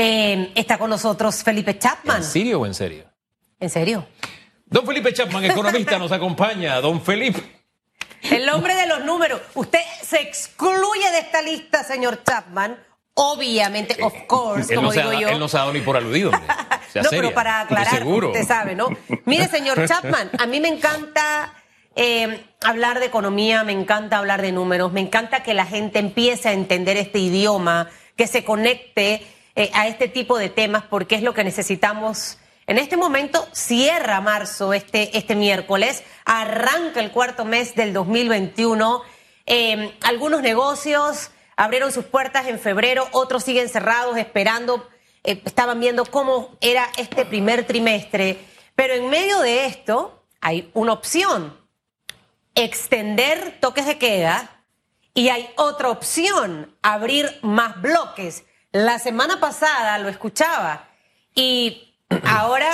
Eh, está con nosotros Felipe Chapman. ¿En serio o en serio? ¿En serio? Don Felipe Chapman, economista, nos acompaña. Don Felipe. El hombre de los números. Usted se excluye de esta lista, señor Chapman. Obviamente, of course, como digo yo. Él no se ha dado ni por aludido. no, pero para aclarar, usted sabe, ¿no? Mire, señor Chapman, a mí me encanta eh, hablar de economía, me encanta hablar de números, me encanta que la gente empiece a entender este idioma, que se conecte eh, a este tipo de temas, porque es lo que necesitamos. En este momento cierra marzo, este, este miércoles, arranca el cuarto mes del 2021. Eh, algunos negocios abrieron sus puertas en febrero, otros siguen cerrados esperando, estaban viendo cómo era este primer trimestre. Pero en medio de esto hay una opción, extender toques de queda y hay otra opción, abrir más bloques. La semana pasada lo escuchaba y ahora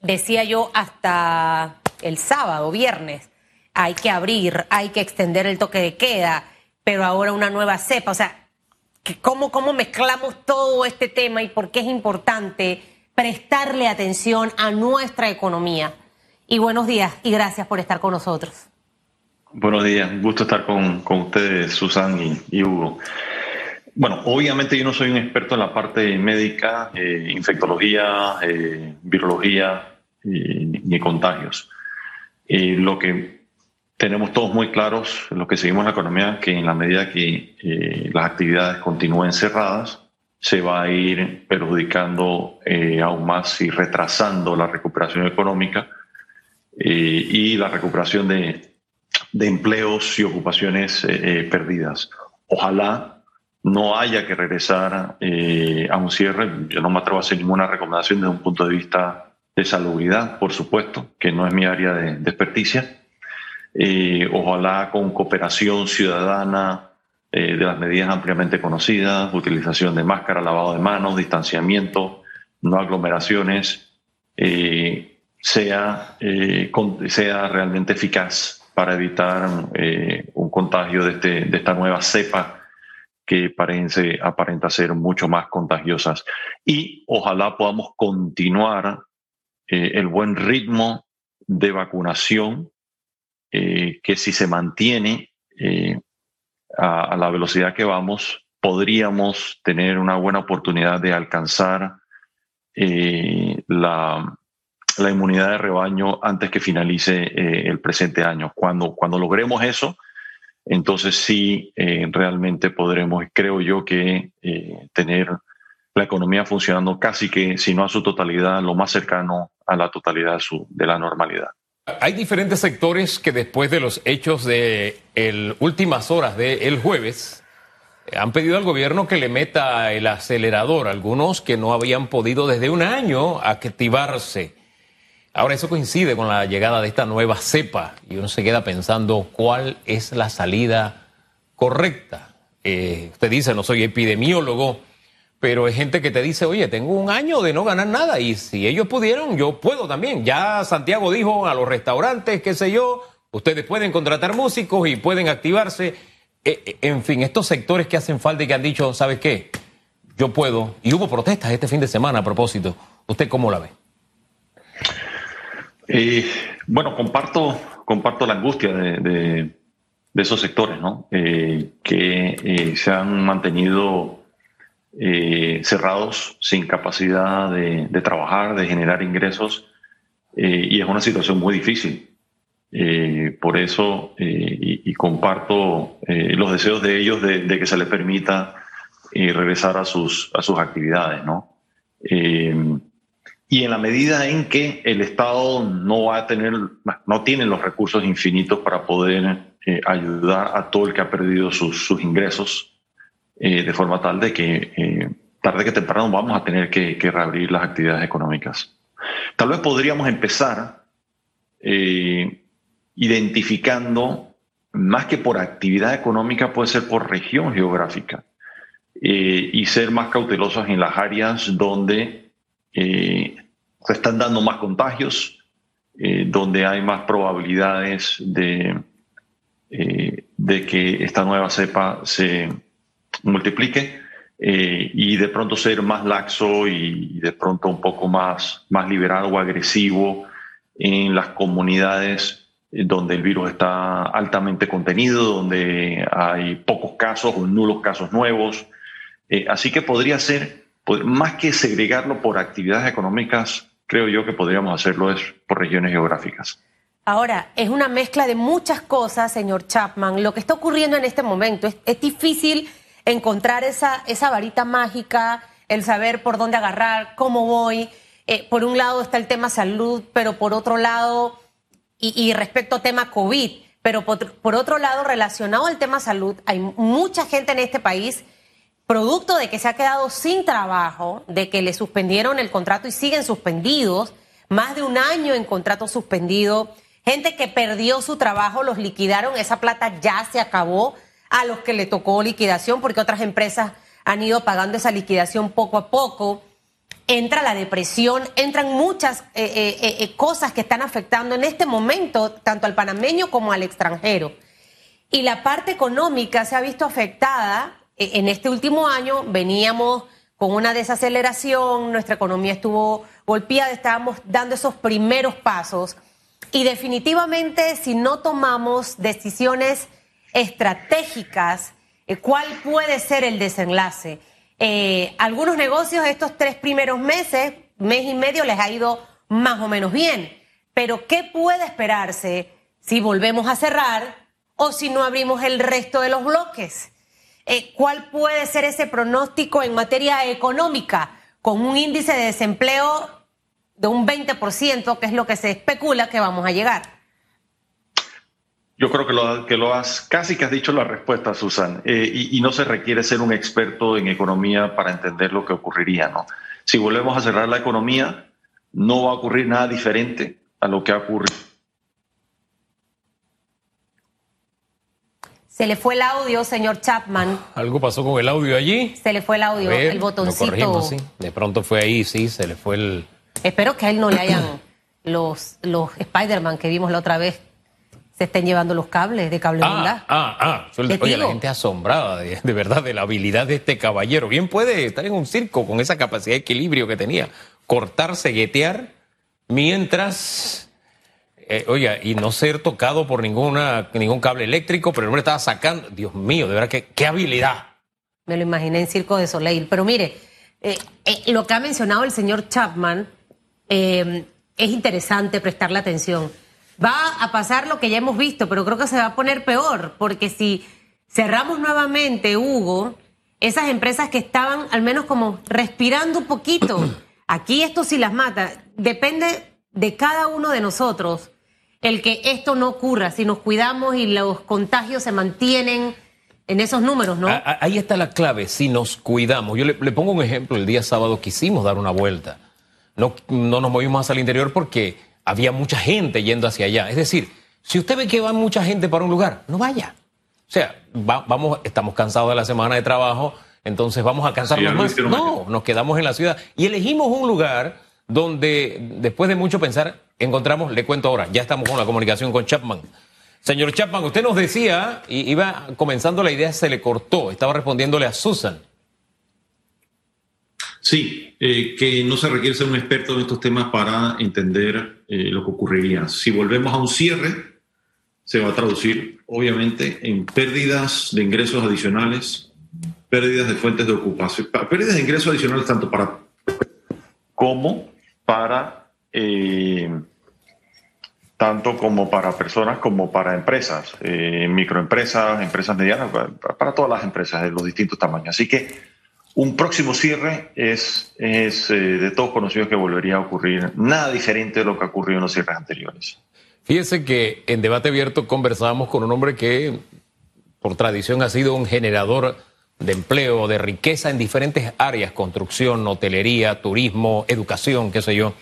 decía yo hasta el sábado, viernes, hay que abrir, hay que extender el toque de queda, pero ahora una nueva cepa. O sea, ¿cómo, cómo mezclamos todo este tema y por qué es importante prestarle atención a nuestra economía? Y buenos días y gracias por estar con nosotros. Buenos días, un gusto estar con, ustedes, Susan y, Hugo. Bueno, obviamente yo no soy un experto en la parte médica, eh, infectología, eh, virología ni contagios. Eh, lo que tenemos todos muy claros, lo que seguimos la economía, que en la medida que las actividades continúen cerradas, se va a ir perjudicando aún más y retrasando la recuperación económica y la recuperación de, empleos y ocupaciones eh, eh, perdidas. Ojalá no haya que regresar eh, a un cierre. Yo no me atrevo a hacer ninguna recomendación desde un punto de vista de salubridad, por supuesto, que no es mi área de, de experticia. ojalá con cooperación ciudadana de las medidas ampliamente conocidas, utilización de máscara, lavado de manos, distanciamiento, no aglomeraciones, sea, sea realmente eficaz para evitar eh, un contagio de, este, de esta nueva cepa que parece, aparenta ser mucho más contagiosas. Y ojalá podamos continuar eh, el buen ritmo de vacunación eh, que si se mantiene a, la velocidad que vamos, podríamos tener una buena oportunidad de alcanzar la, la inmunidad de rebaño antes que finalice eh, el presente año. Cuando, cuando logremos eso, entonces sí eh, realmente podremos, creo yo, que eh, tener la economía funcionando casi que, si no a su totalidad, lo más cercano a la totalidad de, de la normalidad. Hay diferentes sectores que después de los hechos de el últimas horas del jueves han pedido al gobierno que le meta el acelerador, algunos que no habían podido desde un año activarse. Ahora, eso coincide con la llegada de esta nueva cepa y uno se queda pensando cuál es la salida correcta. Eh, usted dice, no soy epidemiólogo, pero hay gente que te dice, oye, tengo un año de no ganar nada y si ellos pudieron, yo puedo también. Ya Santiago dijo a los restaurantes, qué sé yo, ustedes pueden contratar músicos y pueden activarse. Eh, eh, en fin, estos sectores que hacen falta y que han dicho, ¿sabes qué? Yo puedo. Y hubo protestas este fin de semana a propósito. ¿Usted cómo la ve? Eh, bueno, comparto, comparto la angustia de, esos sectores, ¿no? Eh, que eh, se han mantenido cerrados, sin capacidad de, trabajar, de generar ingresos, y es una situación muy difícil. por eso, y, comparto los deseos de ellos de, que se les permita regresar a sus, a sus actividades, ¿no? Y en la medida en que el Estado no va a tener, no tiene los recursos infinitos para poder eh, ayudar a todo el que ha perdido sus, ingresos, eh, de forma tal de que eh, tarde que temprano vamos a tener que, reabrir las actividades económicas. Tal vez podríamos empezar identificando, más que por actividad económica, puede ser por región geográfica, y ser más cautelosos en las áreas donde eh, se están dando más contagios, eh, donde hay más probabilidades de, eh, de que esta nueva cepa se multiplique y de pronto ser más laxo y, de pronto un poco más, más liberal o agresivo en las comunidades donde el virus está altamente contenido, donde hay pocos casos o nulos casos nuevos. así que podría ser, más que segregarlo por actividades económicas, creo yo que podríamos hacerlo es por regiones geográficas. Ahora, es una mezcla de muchas cosas, señor Chapman. Lo que está ocurriendo en este momento es, difícil encontrar esa, esa varita mágica, el saber por dónde agarrar, cómo voy. Eh, por un lado está el tema salud, pero por otro lado, y, respecto al tema COVID, pero por, por, otro lado, relacionado al tema salud, hay mucha gente en este país, producto de que se ha quedado sin trabajo, de que le suspendieron el contrato y siguen suspendidos, más de un año en contrato suspendido Gente que perdió su trabajo, los liquidaron, esa plata ya se acabó a los que le tocó liquidación porque otras empresas han ido pagando esa liquidación poco a poco. Entra la depresión, entran muchas eh, eh, eh, cosas que están afectando en este momento tanto al panameño como al extranjero. Y la parte económica se ha visto afectada. En este último año veníamos con una desaceleración, nuestra economía estuvo golpeada, estábamos dando esos primeros pasos y definitivamente si no tomamos decisiones estratégicas, eh, ¿cuál puede ser el desenlace? Eh, algunos negocios estos tres primeros meses, mes y medio, les ha ido más o menos bien. Pero ¿qué puede esperarse si volvemos a cerrar o si no abrimos el resto de los bloques? Eh, ¿Cuál puede ser ese pronóstico en materia económica? Con un índice de desempleo de un 20%, que es lo que se especula que vamos a llegar? Yo creo que lo, que lo has, casi que has dicho la respuesta, Susan, eh, y, no se requiere ser un experto en economía para entender lo que ocurriría, ¿no? Si volvemos a cerrar la economía, no va a ocurrir nada diferente a lo que ha ocurrido. Se le fue el audio, señor Chapman. ¿Algo pasó con el audio allí? Se le fue el audio, el botoncito. De pronto fue ahí, sí, se le fue el, Espero que a él no le hayan los, los Spider-Man que vimos la otra vez se estén llevando los cables de cable ah, Ah, ah, oye, la gente asombrada de, verdad de la habilidad de este caballero. Bien puede estar en un circo con esa capacidad de equilibrio que tenía. Cortar, seguetear, mientras, eh, oiga, y no ser tocado por ninguna, ningún cable eléctrico, pero el hombre estaba sacando, Dios mío, de verdad, qué, qué habilidad. Me lo imaginé en Circo de Soleil. Pero mire, eh, eh, lo que ha mencionado el señor Chapman es interesante prestarle atención. Va a pasar lo que ya hemos visto, pero creo que se va a poner peor, porque si cerramos nuevamente, Hugo, esas empresas que estaban al menos como respirando un poquito, aquí esto sí las mata. Depende de cada uno de nosotros el que esto no ocurra, si nos cuidamos y los contagios se mantienen en esos números, ¿no? Ahí está la clave, si nos cuidamos. Yo le, le pongo un ejemplo, el día sábado quisimos dar una vuelta no, no nos movimos al interior porque había mucha gente yendo hacia allá. Es decir, si usted ve que va mucha gente para un lugar, no vaya. O sea, vamos, estamos cansados de la semana de trabajo, entonces vamos a cansarnos más. No, nos quedamos en la ciudad y elegimos un lugar donde después de mucho pensar encontramos, le cuento ahora, ya estamos con la comunicación con Chapman. Señor Chapman, usted nos decía, y iba comenzando la idea, se le cortó, estaba respondiéndole a Susan. Sí, eh, que no se requiere ser un experto en estos temas para entender eh, lo que ocurriría. Si volvemos a un cierre, se va a traducir obviamente en pérdidas de ingresos adicionales, pérdidas de fuentes de ocupación, pérdidas de ingresos adicionales tanto para como para eh, tanto como para personas como para empresas, microempresas, empresas medianas, para todas las empresas de los distintos tamaños. Así que un próximo cierre es, eh, de todos conocidos que volvería a ocurrir nada diferente de lo que ocurrió en los cierres anteriores. Fíjese que en debate abierto conversábamos con un hombre que por tradición ha sido un generador de empleo, de riqueza en diferentes áreas, construcción, hotelería, turismo, educación, qué sé yo,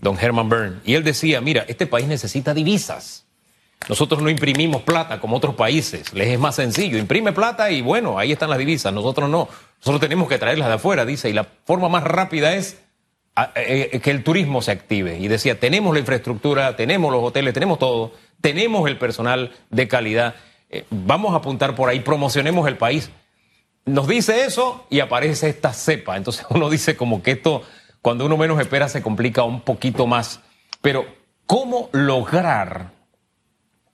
don Herman Byrne. Y él decía, mira, este país necesita divisas. Nosotros no imprimimos plata como otros países, les es más sencillo, imprime plata y bueno, ahí están las divisas, nosotros no, nosotros tenemos que traerlas de afuera, dice, y la forma más rápida es eh, eh, que el turismo se active. Y decía, tenemos la infraestructura, tenemos los hoteles, tenemos todo, tenemos el personal de calidad, eh, vamos a apuntar por ahí, promocionemos el país. nos dice eso y aparece esta cepa. Entonces uno dice como que esto, cuando uno menos espera, se complica un poquito más. Pero, ¿cómo lograr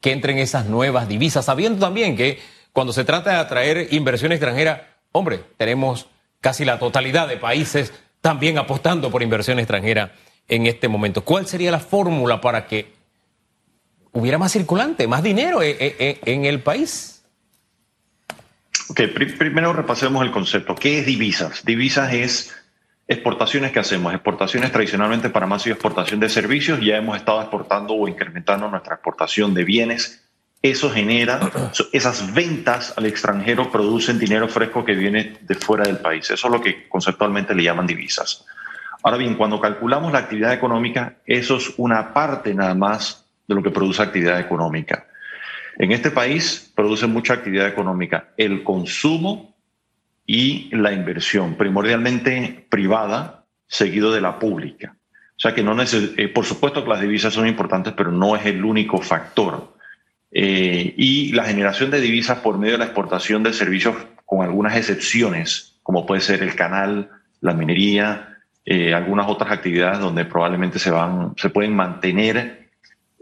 que entren esas nuevas divisas? Sabiendo también que cuando se trata de atraer inversión extranjera, hombre, tenemos casi la totalidad de países también apostando por inversión extranjera en este momento. ¿Cuál sería la fórmula para que hubiera más circulante, más dinero eh, eh, eh, en el país? Ok, primero repasemos el concepto. ¿Qué es divisas? Divisas es exportaciones que hacemos, exportaciones tradicionalmente para más y exportación de servicios. Ya hemos estado exportando o incrementando nuestra exportación de bienes. Eso genera, esas ventas al extranjero producen dinero fresco que viene de fuera del país. Eso es lo que conceptualmente le llaman divisas. Ahora bien, cuando calculamos la actividad económica, eso es una parte nada más de lo que produce actividad económica. En este país produce mucha actividad económica, el consumo y la inversión, primordialmente privada, seguido de la pública. O sea que no eh, por supuesto que las divisas son importantes, pero no es el único factor. Eh, y la generación de divisas por medio de la exportación de servicios, con algunas excepciones, como puede ser el canal, la minería, eh, algunas otras actividades donde probablemente se, van, se pueden mantener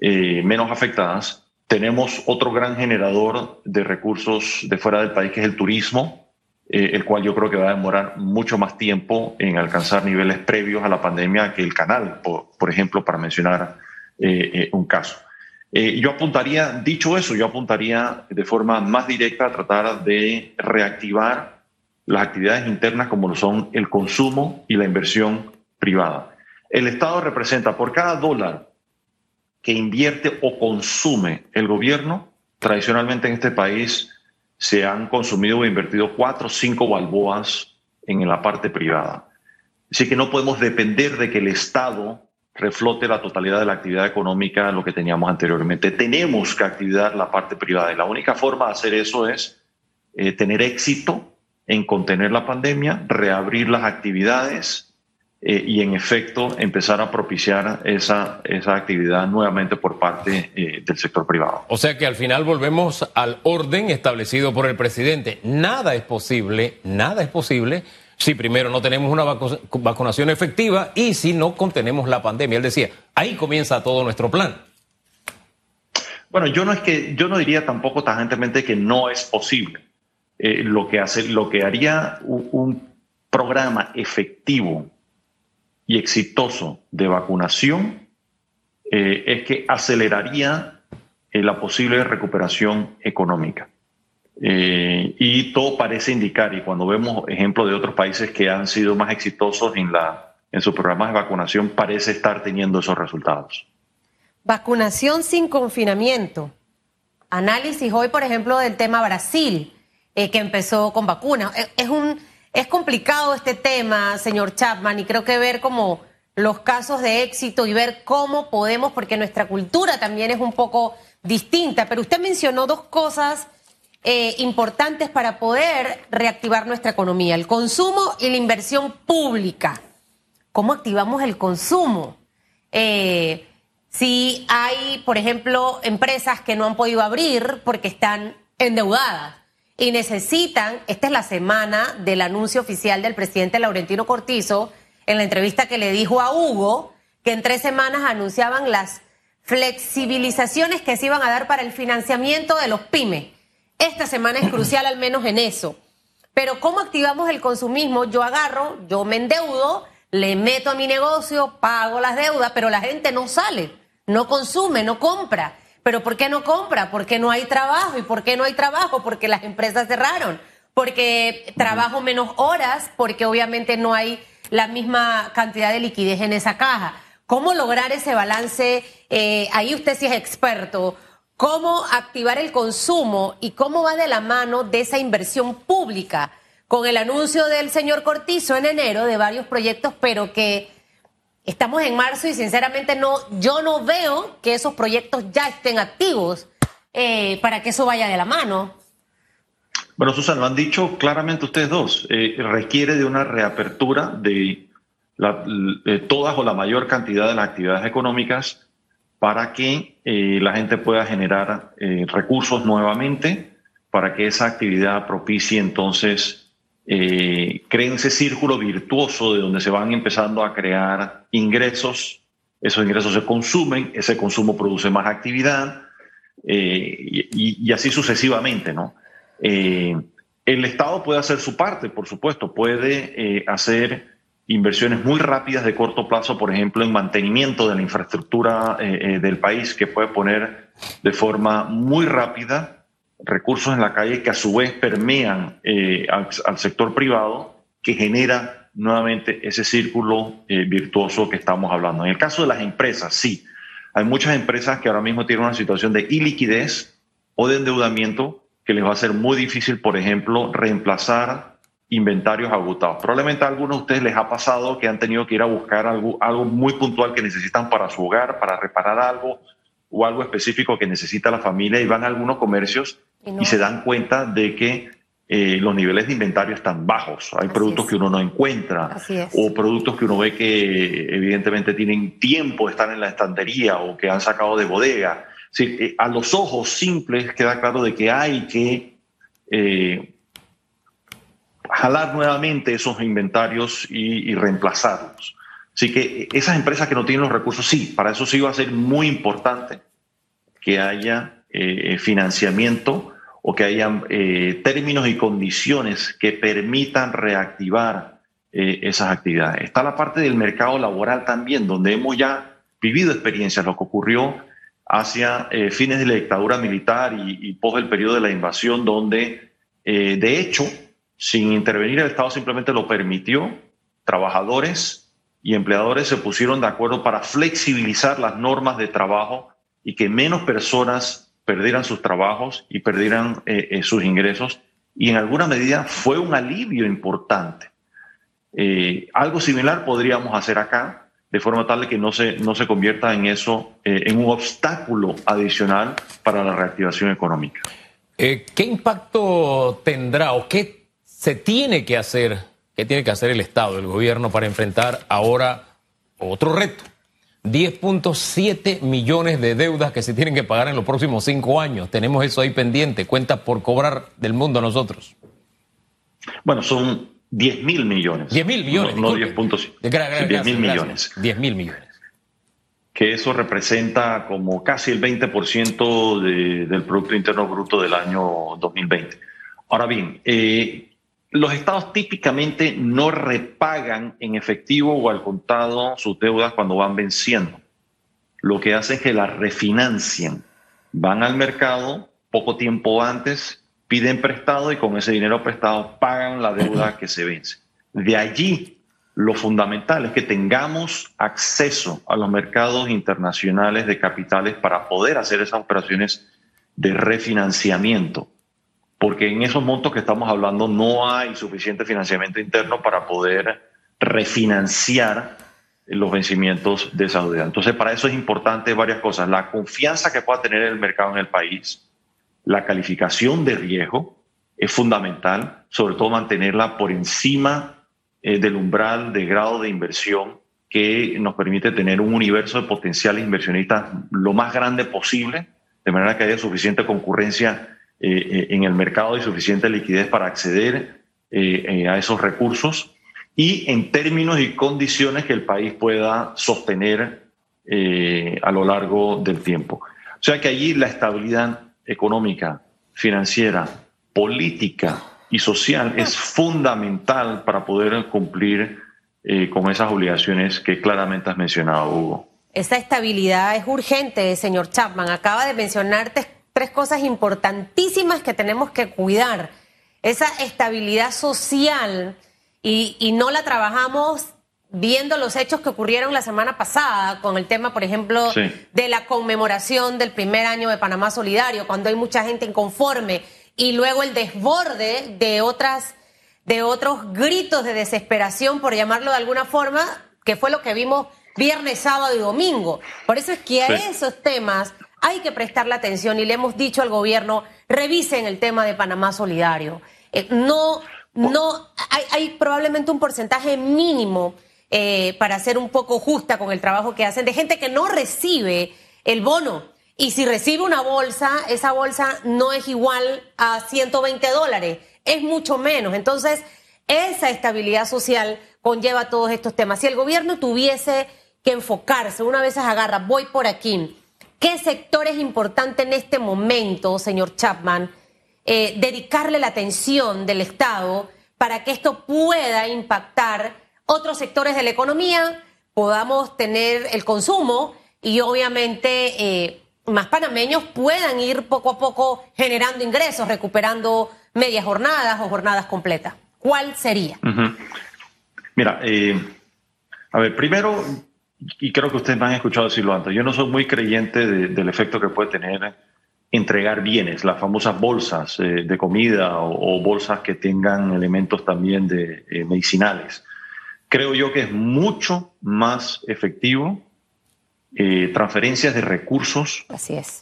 menos afectadas, tenemos otro gran generador de recursos de fuera del país, que es el turismo, eh, el cual yo creo que va a demorar mucho más tiempo en alcanzar niveles previos a la pandemia que el canal, por, ejemplo, para mencionar eh, eh, un caso. yo apuntaría, dicho eso, yo apuntaría de forma más directa a tratar de reactivar las actividades internas como lo son el consumo y la inversión privada. El Estado representa por cada dólar que invierte o consume el gobierno, tradicionalmente en este país se han consumido o invertido cuatro o cinco balboas en la parte privada. Así que no podemos depender de que el Estado reflote la totalidad de la actividad económica, lo que teníamos anteriormente. Tenemos que activar la parte privada y la única forma de hacer eso es eh, tener éxito en contener la pandemia, reabrir las actividades eh, y en efecto empezar a propiciar esa, esa actividad nuevamente por parte eh, del sector privado. O sea que al final volvemos al orden establecido por el presidente. Nada es posible, nada es posible si primero no tenemos una vacunación efectiva y si no contenemos la pandemia. Él decía, ahí comienza todo nuestro plan. Bueno, yo no es que yo no diría tampoco tajantemente que no es posible. Eh, lo que hace, lo que haría un programa efectivo y exitoso de vacunación eh, es que aceleraría eh, la posible recuperación económica. Eh, y todo parece indicar, y cuando vemos ejemplos de otros países que han sido más exitosos en, la, en sus programas de vacunación, parece estar teniendo esos resultados. Vacunación sin confinamiento. Análisis hoy, por ejemplo, del tema Brasil, que empezó con vacunas. Es un es complicado este tema, señor Chapman, y creo que ver como los casos de éxito y ver cómo podemos, porque nuestra cultura también es un poco distinta, pero usted mencionó dos cosas eh, importantes para poder reactivar nuestra economía, el consumo y la inversión pública. ¿Cómo activamos el consumo? Eh, si hay, por ejemplo, empresas que no han podido abrir porque están endeudadas y necesitan, esta es la semana del anuncio oficial del presidente Laurentino Cortizo, en la entrevista que le dijo a Hugo, que en tres semanas anunciaban las flexibilizaciones que se iban a dar para el financiamiento de los pymes. Esta semana es crucial al menos en eso. Pero ¿cómo activamos el consumismo? Yo agarro, yo me endeudo, le meto a mi negocio, pago las deudas, pero la gente no sale, no consume, no compra. Pero ¿por qué no compra? Porque no hay trabajo. ¿Y por qué no hay trabajo? Porque las empresas cerraron. Porque trabajo menos horas, porque obviamente no hay la misma cantidad de liquidez en esa caja. ¿Cómo lograr ese balance? Eh, ahí usted sí es experto. ¿Cómo activar el consumo y cómo va de la mano de esa inversión pública? Con el anuncio del señor Cortizo en enero de varios proyectos, pero que Estamos en marzo y sinceramente no, yo no veo que esos proyectos ya estén activos eh, para que eso vaya de la mano. Bueno, Susana, lo han dicho claramente ustedes dos. Eh, requiere de una reapertura de, todas o la mayor cantidad de las actividades económicas para que eh, la gente pueda generar recursos nuevamente, para que esa actividad propicie entonces eh, creen ese círculo virtuoso de donde se van empezando a crear ingresos, esos ingresos se consumen, ese consumo produce más actividad eh, y, así sucesivamente, ¿no? Eh, el Estado puede hacer su parte, por supuesto, puede hacer inversiones muy rápidas de corto plazo, por ejemplo, en mantenimiento de la infraestructura del país, que puede poner de forma muy rápida recursos en la calle que a su vez permean eh, al, sector privado, que genera nuevamente ese círculo eh, virtuoso que estamos hablando. En el caso de las empresas, sí, hay muchas empresas que ahora mismo tienen una situación de iliquidez o de endeudamiento que les va a ser muy difícil, por ejemplo, reemplazar inventarios agotados. Probablemente a algunos de ustedes les ha pasado que han tenido que ir a buscar algo, algo muy puntual que necesitan para su hogar, para reparar algo o algo específico que necesita la familia y van a algunos comercios y, se dan cuenta de que eh, los niveles de inventario están bajos. Hay productos que uno no encuentra o productos que uno ve que evidentemente tienen tiempo de estar en la estantería o que han sacado de bodega. Eh, a los ojos simples queda claro de que hay que eh, jalar nuevamente esos inventarios y, y reemplazarlos. Así que esas empresas que no tienen los recursos, sí, para eso sí va a ser muy importante que haya financiamiento o que haya eh, términos y condiciones que permitan reactivar eh, esas actividades. Está la parte del mercado laboral también, donde hemos ya vivido experiencias, lo que ocurrió hacia eh, fines de la dictadura militar y, y post el periodo de la invasión, donde de hecho, sin intervenir el Estado simplemente lo permitió, trabajadores y empleadores se pusieron de acuerdo para flexibilizar las normas de trabajo y que menos personas perdieran sus trabajos y perdieran eh, eh, sus ingresos y en alguna medida fue un alivio importante. Eh, algo similar podríamos hacer acá, de forma tal que no se, no se convierta en eso, en un obstáculo adicional para la reactivación económica. ¿Qué impacto tendrá o qué se tiene que hacer, qué tiene que hacer el Estado, el gobierno, para enfrentar ahora otro reto? 10.7 millones de deudas que se tienen que pagar en los próximos cinco años. Tenemos eso ahí pendiente, cuenta por cobrar del mundo a nosotros. Bueno, son 10 mil millones. 10 mil millones. No, 10.7. 10 mil millones. 10 mil millones. Que eso representa como casi el 20% de, del Producto Interno Bruto del año 2020. Ahora bien, eh, los estados típicamente no repagan en efectivo o al contado sus deudas cuando van venciendo. Lo que hace es que las refinancian. Van al mercado poco tiempo antes, piden prestado y con ese dinero prestado pagan la deuda que se vence. De allí lo fundamental es que tengamos acceso a los mercados internacionales de capitales para poder hacer esas operaciones de refinanciamiento porque en esos montos que estamos hablando no hay suficiente financiamiento interno para poder refinanciar los vencimientos de esa deuda. Entonces, para eso es importante varias cosas. La confianza que pueda tener el mercado en el país, la calificación de riesgo es fundamental, sobre todo mantenerla por encima eh, del umbral de grado de inversión que nos permite tener un universo de potenciales inversionistas lo más grande posible, de manera que haya suficiente concurrencia eh, eh, en el mercado hay suficiente liquidez para acceder eh, a esos recursos y en términos y condiciones que el país pueda sostener a lo largo del tiempo. O sea que allí la estabilidad económica, financiera, política y social es fundamental para poder cumplir con esas obligaciones que claramente has mencionado, Hugo. Esa estabilidad es urgente, señor Chapman. Acaba de mencionarte tres cosas importantísimas que tenemos que cuidar. Esa estabilidad social y, no la trabajamos viendo los hechos que ocurrieron la semana pasada con el tema, por ejemplo, de la conmemoración del primer año de Panamá Solidario, cuando hay mucha gente inconforme y luego el desborde de otras de otros gritos de desesperación, por llamarlo de alguna forma, que fue lo que vimos viernes, sábado y domingo. Por eso es que a esos temas hay que prestarle atención y le hemos dicho al gobierno, revisen el tema de Panamá Solidario. Eh, no, no, hay, probablemente un porcentaje mínimo eh, para ser un poco justa con el trabajo que hacen de gente que no recibe el bono. Y si recibe una bolsa, esa bolsa no es igual a 120 dólares, es mucho menos. Entonces, esa estabilidad social conlleva todos estos temas. Si el gobierno tuviese que enfocarse, una vez agarra, voy por aquí, ¿qué sector es importante en este momento, señor Chapman, eh, dedicarle la atención del Estado para que esto pueda impactar otros sectores de la economía, podamos tener el consumo y obviamente eh, más panameños puedan ir poco a poco generando ingresos, recuperando medias jornadas o jornadas completas? ¿Cuál sería? Mira, eh, a ver, primero, y creo que ustedes me han escuchado decirlo antes, yo no soy muy creyente del efecto que puede tener entregar bienes, las famosas bolsas eh, de comida o, bolsas que tengan elementos también de eh, medicinales. Creo yo que es mucho más efectivo eh, transferencias de recursos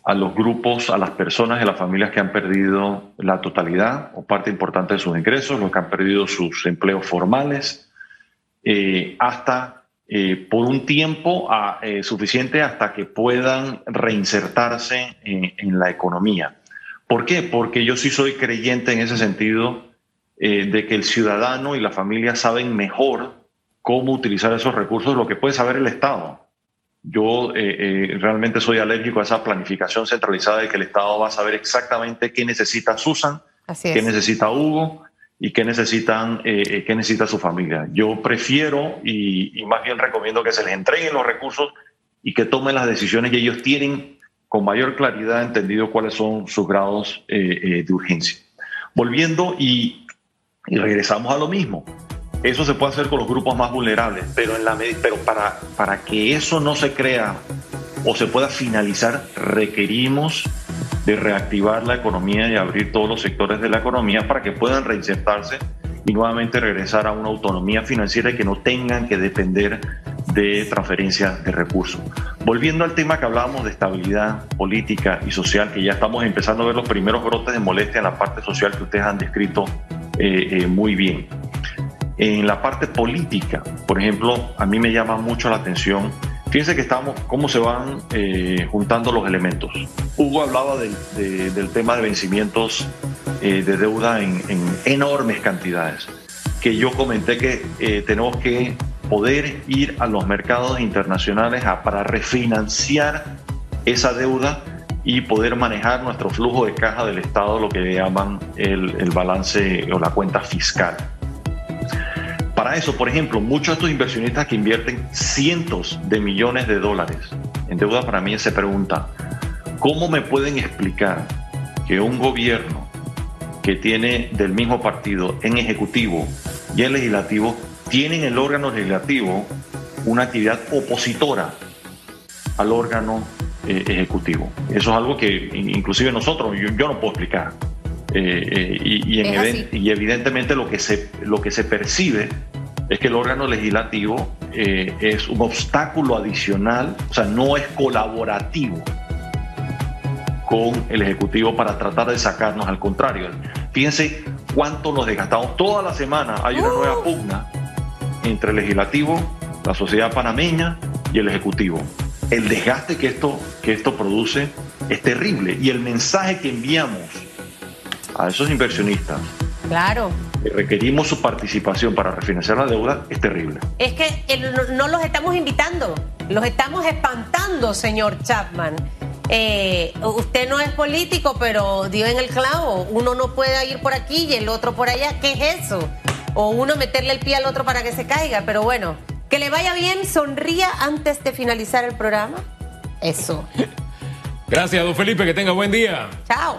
a los grupos, a las personas y a las familias que han perdido la totalidad o parte importante de sus ingresos, los que han perdido sus empleos formales, eh, hasta eh, por un tiempo suficiente hasta que puedan reinsertarse en, la economía. ¿Por qué? Porque yo sí soy creyente en ese sentido de que el ciudadano y la familia saben mejor cómo utilizar esos recursos, lo que puede saber el Estado. Yo eh, eh, realmente soy alérgico a esa planificación centralizada de que el Estado va a saber exactamente qué necesita Susan, qué necesita Hugo y qué necesitan, eh, qué necesita su familia. Yo prefiero y, más bien recomiendo que se les entreguen los recursos y que tomen las decisiones y ellos tienen con mayor claridad entendido cuáles son sus grados de urgencia. Volviendo y, y regresamos a lo mismo. Eso se puede hacer con los grupos más vulnerables, pero, en la, pero para, para que eso no se crea o se pueda finalizar, requerimos de reactivar la economía y abrir todos los sectores de la economía para que puedan reinsertarse y nuevamente regresar a una autonomía financiera y que no tengan que depender de transferencias de recursos. Volviendo al tema que hablábamos de estabilidad política y social, que ya estamos empezando a ver los primeros brotes de molestia en la parte social que ustedes han descrito eh, eh, muy bien. En la parte política, por ejemplo, a mí me llama mucho la atención. Fíjense que estamos, cómo se van eh, juntando los elementos. Hugo hablaba del, tema de vencimientos eh, de deuda en, enormes cantidades, que yo comenté que eh, tenemos que poder ir a los mercados internacionales para refinanciar esa deuda y poder manejar nuestro flujo de caja del Estado, lo que llaman el balance o la cuenta fiscal. Para eso, por ejemplo, muchos de estos inversionistas que invierten cientos de millones de dólares en deuda para mí se pregunta, ¿cómo me pueden explicar que un gobierno que tiene del mismo partido en ejecutivo y en legislativo tienen el órgano legislativo una actividad opositora al órgano eh, ejecutivo? Eso es algo que inclusive nosotros, yo, no puedo explicar. Eh, eh, y, y, evidentemente lo que se, lo que se percibe es que el órgano legislativo eh, es un obstáculo adicional, o sea, no es colaborativo con el Ejecutivo para tratar de sacarnos, al contrario. Fíjense cuánto nos desgastamos. Toda la semana hay una nueva pugna entre el Legislativo, la sociedad panameña y el Ejecutivo. El desgaste que esto, que esto produce es terrible y el mensaje que enviamos a esos inversionistas Claro. requerimos su participación para refinanciar la deuda es terrible. Es que no los estamos invitando, los estamos espantando, señor Chapman. Eh, usted no es político, pero dio en el clavo. Uno no puede ir por aquí y el otro por allá. ¿Qué es eso? O uno meterle el pie al otro para que se caiga. Pero bueno, que le vaya bien, sonría antes de finalizar el programa. Eso. Gracias, don Felipe, que tenga buen día. Chao.